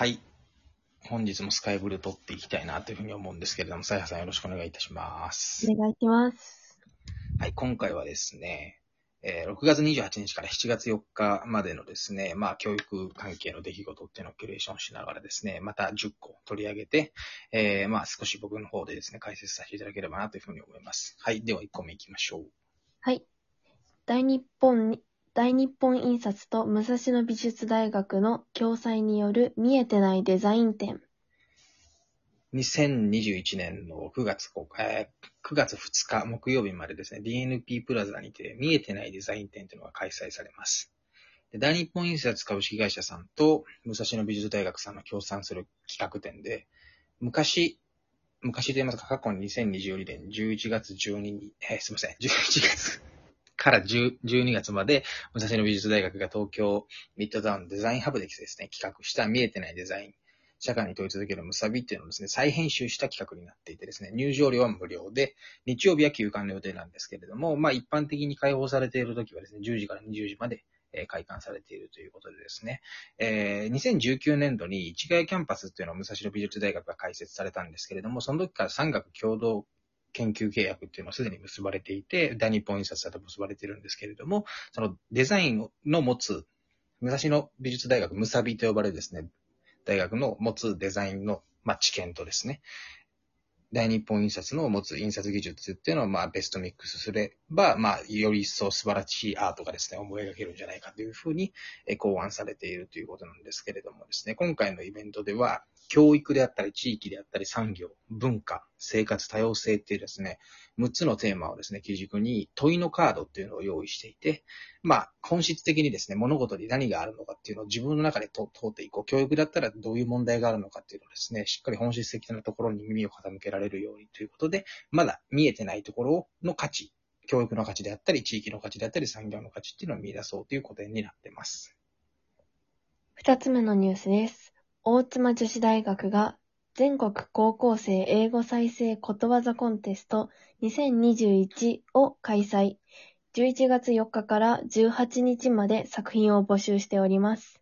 はい。本日もスカイブルー撮っていきたいなというふうに思うんですけれども、さやさんよろしくお願いいたします。お願いします。はい、今回はですね、えー6月28日から7月4日までのですね、まあ、教育関係の出来事っていうのをキュレーションしながらですね、また10個取り上げて、えーまあ、少し僕の方でですね、解説させていただければなというふうに思います。はい、では1個目いきましょう。はい。大日本に、大日本印刷と武蔵野美術大学の共催による見えてないデザイン展。2021年の9月公開、えー9月2日木曜日までですね、DNP プラザにて見えてないデザイン展というのが開催されます。で大日本印刷株式会社さんと武蔵野美術大学さんの協賛する企画展で、昔、昔で言いますか、過去に2022年11月12日、えーすいません、11月から10 12月まで、武蔵野美術大学が東京ミッドタウンデザインハブでですね、企画した見えてないデザイン社会に問い続けるむさびっていうのをですね、再編集した企画になっていてですね、入場料は無料で、日曜日は休館の予定なんですけれども、まあ一般的に開放されている時はですね、10時から20時まで、え開館されているということでですね、えー2019年度に市ヶ谷キャンパスっていうのを武蔵野美術大学が開設されたんですけれども、その時から産学共同研究契約っていうのはすでに結ばれていて、大日本印刷だと結ばれてるんですけれども、そのデザインの持つ、武蔵野美術大学ムサビと呼ばれるですね、大学の持つデザインの、まあ、知見とですね、大日本印刷の持つ印刷技術っていうのを、まあ、ベストミックスすれば、まあ、より一層素晴らしいアートがですね、思い描けるんじゃないかというふうに、え考案されているということなんですけれどもですね、今回のイベントでは、教育であったり、地域であったり、産業、文化、生活多様性っていうですね、6つのテーマをですね、基軸に問いのカードっていうのを用意していて、まあ、本質的にですね、物事に何があるのかっていうのを自分の中で通っていこう。教育だったらどういう問題があるのかっていうのをですね、しっかり本質的なところに耳を傾けられるようにということで、まだ見えてないところの価値、教育の価値であったり、地域の価値であったり、産業の価値っていうのを見出そうということになってます。二つ目のニュースです。大妻女子大学が全国高校生英語再生ことわざコンテスト2021を開催。11月4日から18日まで作品を募集しております。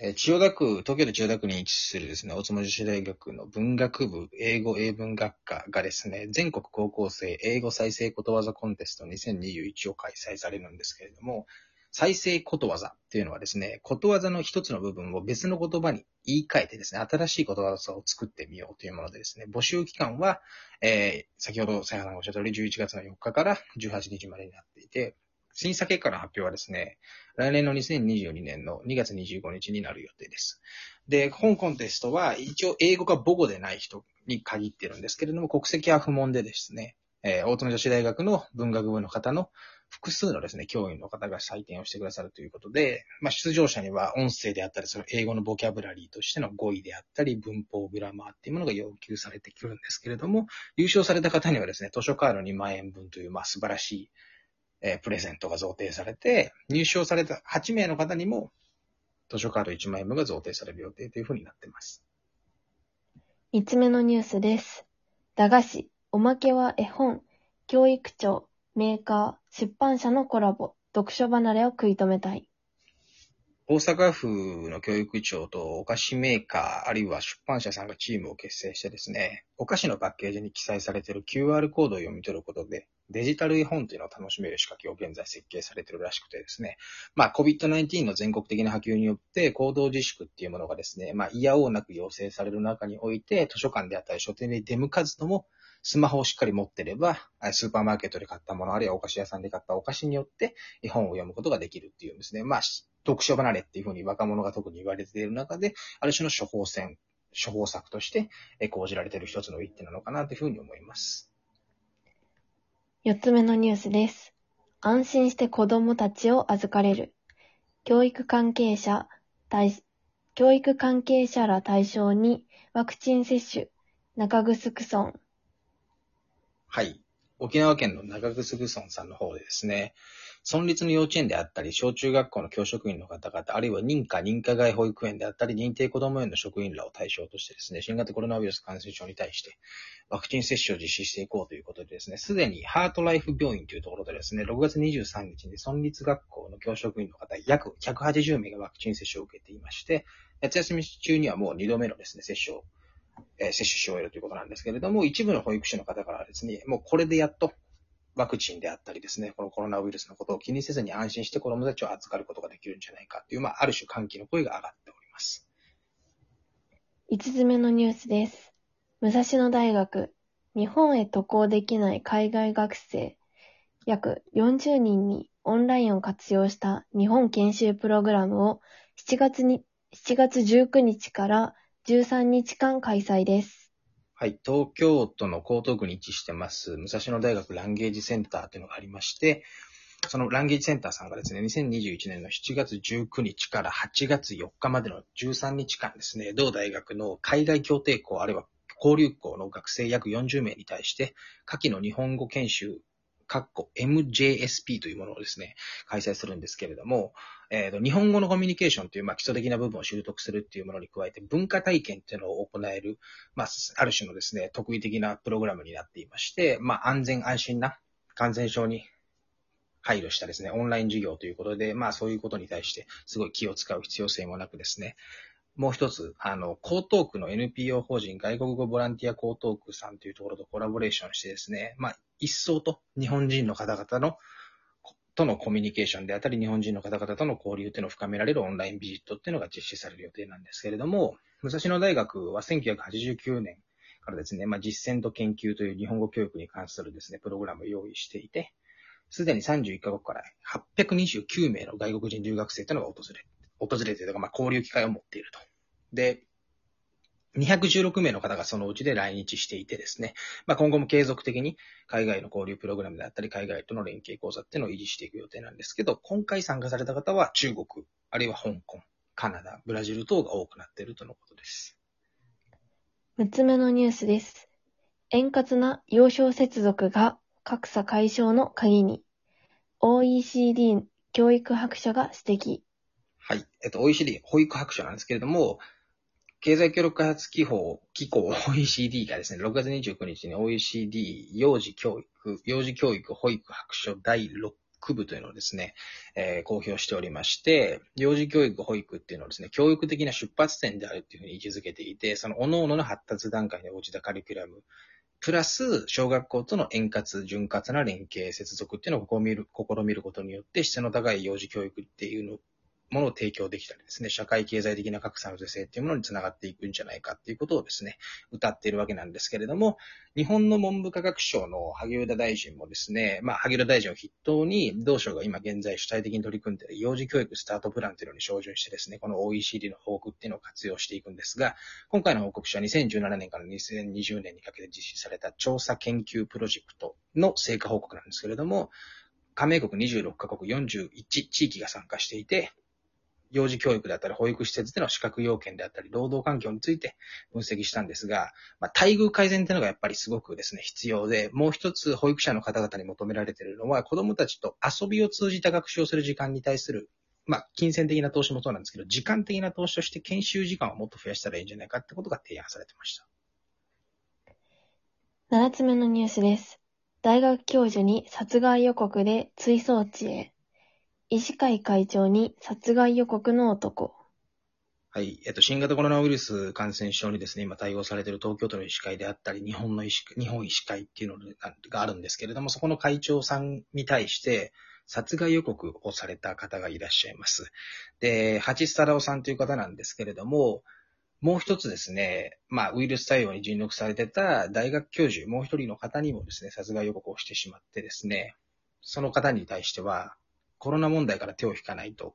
え千代田区、東京都千代田区に位置するですね、大妻女子大学の文学部英語英文学科がですね、全国高校生英語再生ことわざコンテスト2021を開催されるんですけれども、再生ことわざっていうのはですね、ことわざの一つの部分を別の言葉に言い換えてですね、新しいことわざを作ってみようというものでですね、募集期間は、えー先ほどさやさんがおっしゃった通り11月の4日から18日までになっていて、審査結果の発表はですね、来年の2022年の2月25日になる予定です。で、本コンテストは一応英語が母語でない人に限ってるんですけれども、国籍は不問でですね、えー大友女子大学の文学部の方の複数のですね、教員の方が採点をしてくださるということで、まあ、出場者には音声であったり、その英語のボキャブラリーとしての語彙であったり、文法、グラマーっていうものが要求されてくるんですけれども、優勝された方にはですね、図書カード2万円分という、まあ、素晴らしいえープレゼントが贈呈されて、入賞された8名の方にも、図書カード1万円分が贈呈される予定というふうになっています。三つ目のニュースです。駄菓子、おまけは絵本、教育庁、メーカー、出版社のコラボ、読書離れを食い止めたい。大阪府の教育庁とお菓子メーカー、あるいは出版社さんがチームを結成してですね、お菓子のパッケージに記載されている QR コードを読み取ることで、デジタル絵本というのを楽しめる仕掛けを現在設計されているらしくてですね、まあ COVID-19 の全国的な波及によって行動自粛っていうものがですね、まあ嫌をなく要請される中において、図書館であったり書店に出向かずとも、スマホをしっかり持ってれば、スーパーマーケットで買ったもの、あるいはお菓子屋さんで買ったお菓子によって、絵本を読むことができるっていうんですね。まあ、読書離れっていうふうに若者が特に言われている中で、ある種の処方箋、処方策として、講じられている一つの一手なのかなというふうに思います。四つ目のニュースです。安心して子供たちを預かれる。教育関係者、対教育関係者ら対象にワクチン接種、中城村。はい。沖縄県の中城村さんの方でですね、村立の幼稚園であったり、小中学校の教職員の方々、あるいは認可、認可外保育園であったり、認定子ども園の職員らを対象としてですね、新型コロナウイルス感染症に対してワクチン接種を実施していこうということでですね、すでにハートライフ病院というところでですね、6月23日に村立学校の教職員の方、約180名がワクチン接種を受けていまして、夏休み中にはもう2度目のですね、接種を、え、接種し終えるということなんですけれども、一部の保育士の方からはですね、もうこれでやっとワクチンであったりですね、このコロナウイルスのことを気にせずに安心して子供たちを預かることができるんじゃないかという、まあ、ある種歓喜の声が上がっております。5つ目のニュースです。武蔵野大学、日本へ渡航できない海外学生、約40人にオンラインを活用した日本研修プログラムを7月に、7月19日から13日間開催です。はい、東京都の江東区に位置してます、武蔵野大学ランゲージセンターというのがありまして、そのランゲージセンターさんがですね、2021年の7月19日から8月4日までの13日間ですね、同大学の海外協定校あるいは交流校の学生約40名に対して、下記の日本語研修 MJSP というものをですね、開催するんですけれども、えー、と日本語のコミュニケーションという、まあ、基礎的な部分を習得するっていうものに加えて、文化体験っていうのを行える、まあ、ある種のですね、特異的なプログラムになっていまして、まあ、安全安心な感染症に配慮したですね、オンライン授業ということで、まあそういうことに対してすごい気を使う必要性もなくですね、もう一つ、あの、江東区の NPO 法人外国語ボランティア江東区さんというところとコラボレーションしてですね、まあ、一層と日本人の方々の、とのコミュニケーションであったり、日本人の方々との交流っていうのを深められるオンラインビジットっていうのが実施される予定なんですけれども、武蔵野大学は1989年からですね、まあ、実践と研究という日本語教育に関するですね、プログラムを用意していて、すでに31カ国から829名の外国人留学生というのが訪れ、訪れているとか、まあ、交流機会を持っていると。で、216名の方がそのうちで来日していてですね、まあ、今後も継続的に海外の交流プログラムであったり、海外との連携講座っていうのを維持していく予定なんですけど、今回参加された方は中国、あるいは香港、カナダ、ブラジル等が多くなっているとのことです。6つ目のニュースです。円滑な幼少接続が格差解消の鍵に、OECD 教育白書が指摘。はい。えっと、OECD 保育白書なんですけれども、経済協力開発機構、機構 OECD がですね、6月29日に OECD 幼児教育、幼児教育保育白書第6部というのをですね、えー、公表しておりまして、幼児教育保育っていうのはですね、教育的な出発点であるっていうふうに位置づけていて、その各々の発達段階に応じたカリキュラム、プラス、小学校との円滑、潤滑な連携、接続っていうのを試みる、試みることによって、質の高い幼児教育っていうのものを提供できたりですね、社会経済的な格差の是正っていうものにつながっていくんじゃないかっていうことをですね、歌っているわけなんですけれども、日本の文部科学省の萩生田大臣もですね、まあ、萩生田大臣を筆頭に、同省が今現在主体的に取り組んでいる幼児教育スタートプランというのに照準してですね、この OECD の報告っていうのを活用していくんですが、今回の報告書は2017年から2020年にかけて実施された調査研究プロジェクトの成果報告なんですけれども、加盟国26カ国41地域が参加していて、幼児教育であったり、保育施設での資格要件であったり、労働環境について分析したんですが、まあ、待遇改善っていうのがやっぱりすごくですね、必要で、もう一つ保育者の方々に求められているのは、子供たちと遊びを通じた学習をする時間に対する、まあ、金銭的な投資もそうなんですけど、時間的な投資として研修時間をもっと増やしたらいいんじゃないかってことが提案されてました。7つ目のニュースです。大学教授に殺害予告で追送地へ。医師会会長に殺害予告の男。はい。えっと、新型コロナウイルス感染症にですね、今対応されている東京都の医師会であったり、日本の医師、日本医師会っていうのがあるんですけれども、そこの会長さんに対して、殺害予告をされた方がいらっしゃいます。で、八須太郎さんという方なんですけれども、もう一つですね、まあ、ウイルス対応に尽力されてた大学教授、もう一人の方にもですね、殺害予告をしてしまってですね、その方に対しては、コロナ問題から手を引かないと、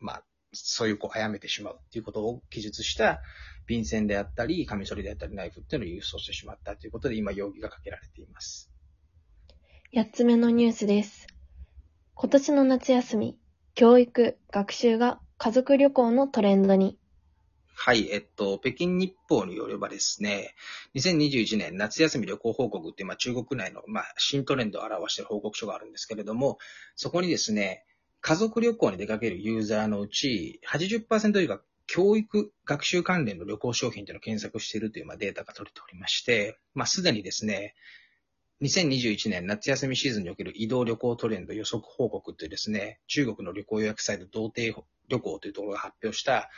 まあ、そういう子を、殺めてしまうっていうことを記述した便箋であったり、カミソリであったり、ナイフっていうのを郵送してしまったということで、今、容疑がかけられています。八つ目のニュースです。今年の夏休み、教育、学習が家族旅行のトレンドに。はい、えっと、北京日報によればですね、2021年夏休み旅行報告っていう、まあ、中国内の、まあ、新トレンドを表している報告書があるんですけれども、そこにですね、家族旅行に出かけるユーザーのうち80%以上が教育、学習関連の旅行商品というのを検索しているというまあデータが取れておりまして、まあ、すでにですね、2021年夏休みシーズンにおける移動旅行トレンド予測報告というですね、中国の旅行予約サイト童貞旅行というところが発表した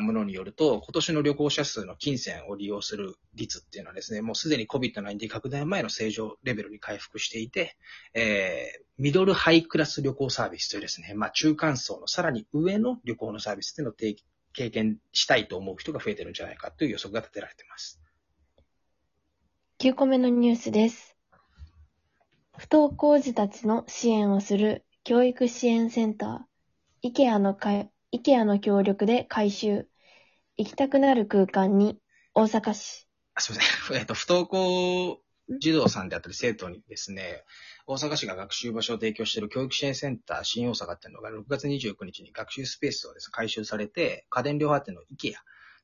ものによると、今年の旅行者数の金銭を利用する率っていうのはですね、もうすでに COVID-19 拡大前の正常レベルに回復していて、えー、ミドルハイクラス旅行サービスというですね、まあ中間層のさらに上の旅行のサービスっていうのを提経験したいと思う人が増えてるんじゃないかという予測が立てられています。9個目のニュースです。不登校児たちの支援をする教育支援センター、IKEA のか、IKEA の協力で改修。行きたくなる空間に、大阪市。あすみません。えっと、不登校児童さんであったり生徒にですね、大阪市が学習場所を提供している教育支援センター新大阪っていうのが6月29日に学習スペースをですね、改修されて、家電量販店の IKEA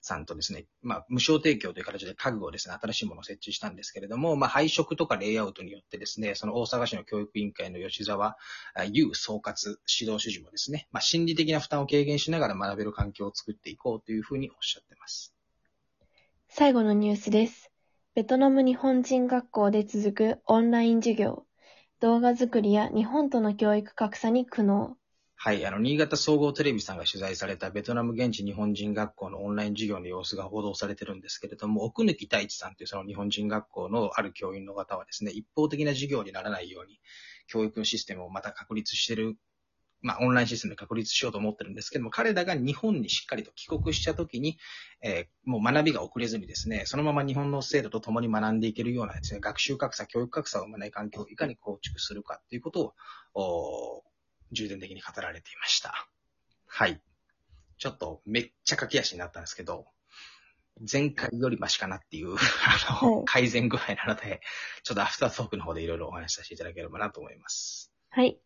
さんとですね、まあ、無償提供という形で家具をですね、新しいものを設置したんですけれども、まあ、配色とかレイアウトによってですね、その大阪市の教育委員会の吉沢あ優総括指導主事もですね、まあ、心理的な負担を軽減しながら学べる環境を作っていこうというふうにおっしゃってます。最後のニュースです。ベトナム日本人学校で続くオンライン授業。動画作りや日本との教育格差に苦悩。はい、あの、新潟総合テレビさんが取材されたベトナム現地日本人学校のオンライン授業の様子が報道されてるんですけれども、奥貫太一さんというその日本人学校のある教員の方はですね、一方的な授業にならないように、教育のシステムをまた確立してる、まあ、オンラインシステムで確立しようと思ってるんですけども、彼らが日本にしっかりと帰国したときに、えーもう学びが遅れずにですね、そのまま日本の制度と共に学んでいけるようなですね、学習格差、教育格差を生まない環境をいかに構築するかっていうことを、重点的に語られていました。はい。ちょっとめっちゃ駆け足になったんですけど、前回よりマシかなっていう、あの、はい改善具合なので、ちょっとアフタートークの方でいろいろお話しさせていただければなと思います。はい。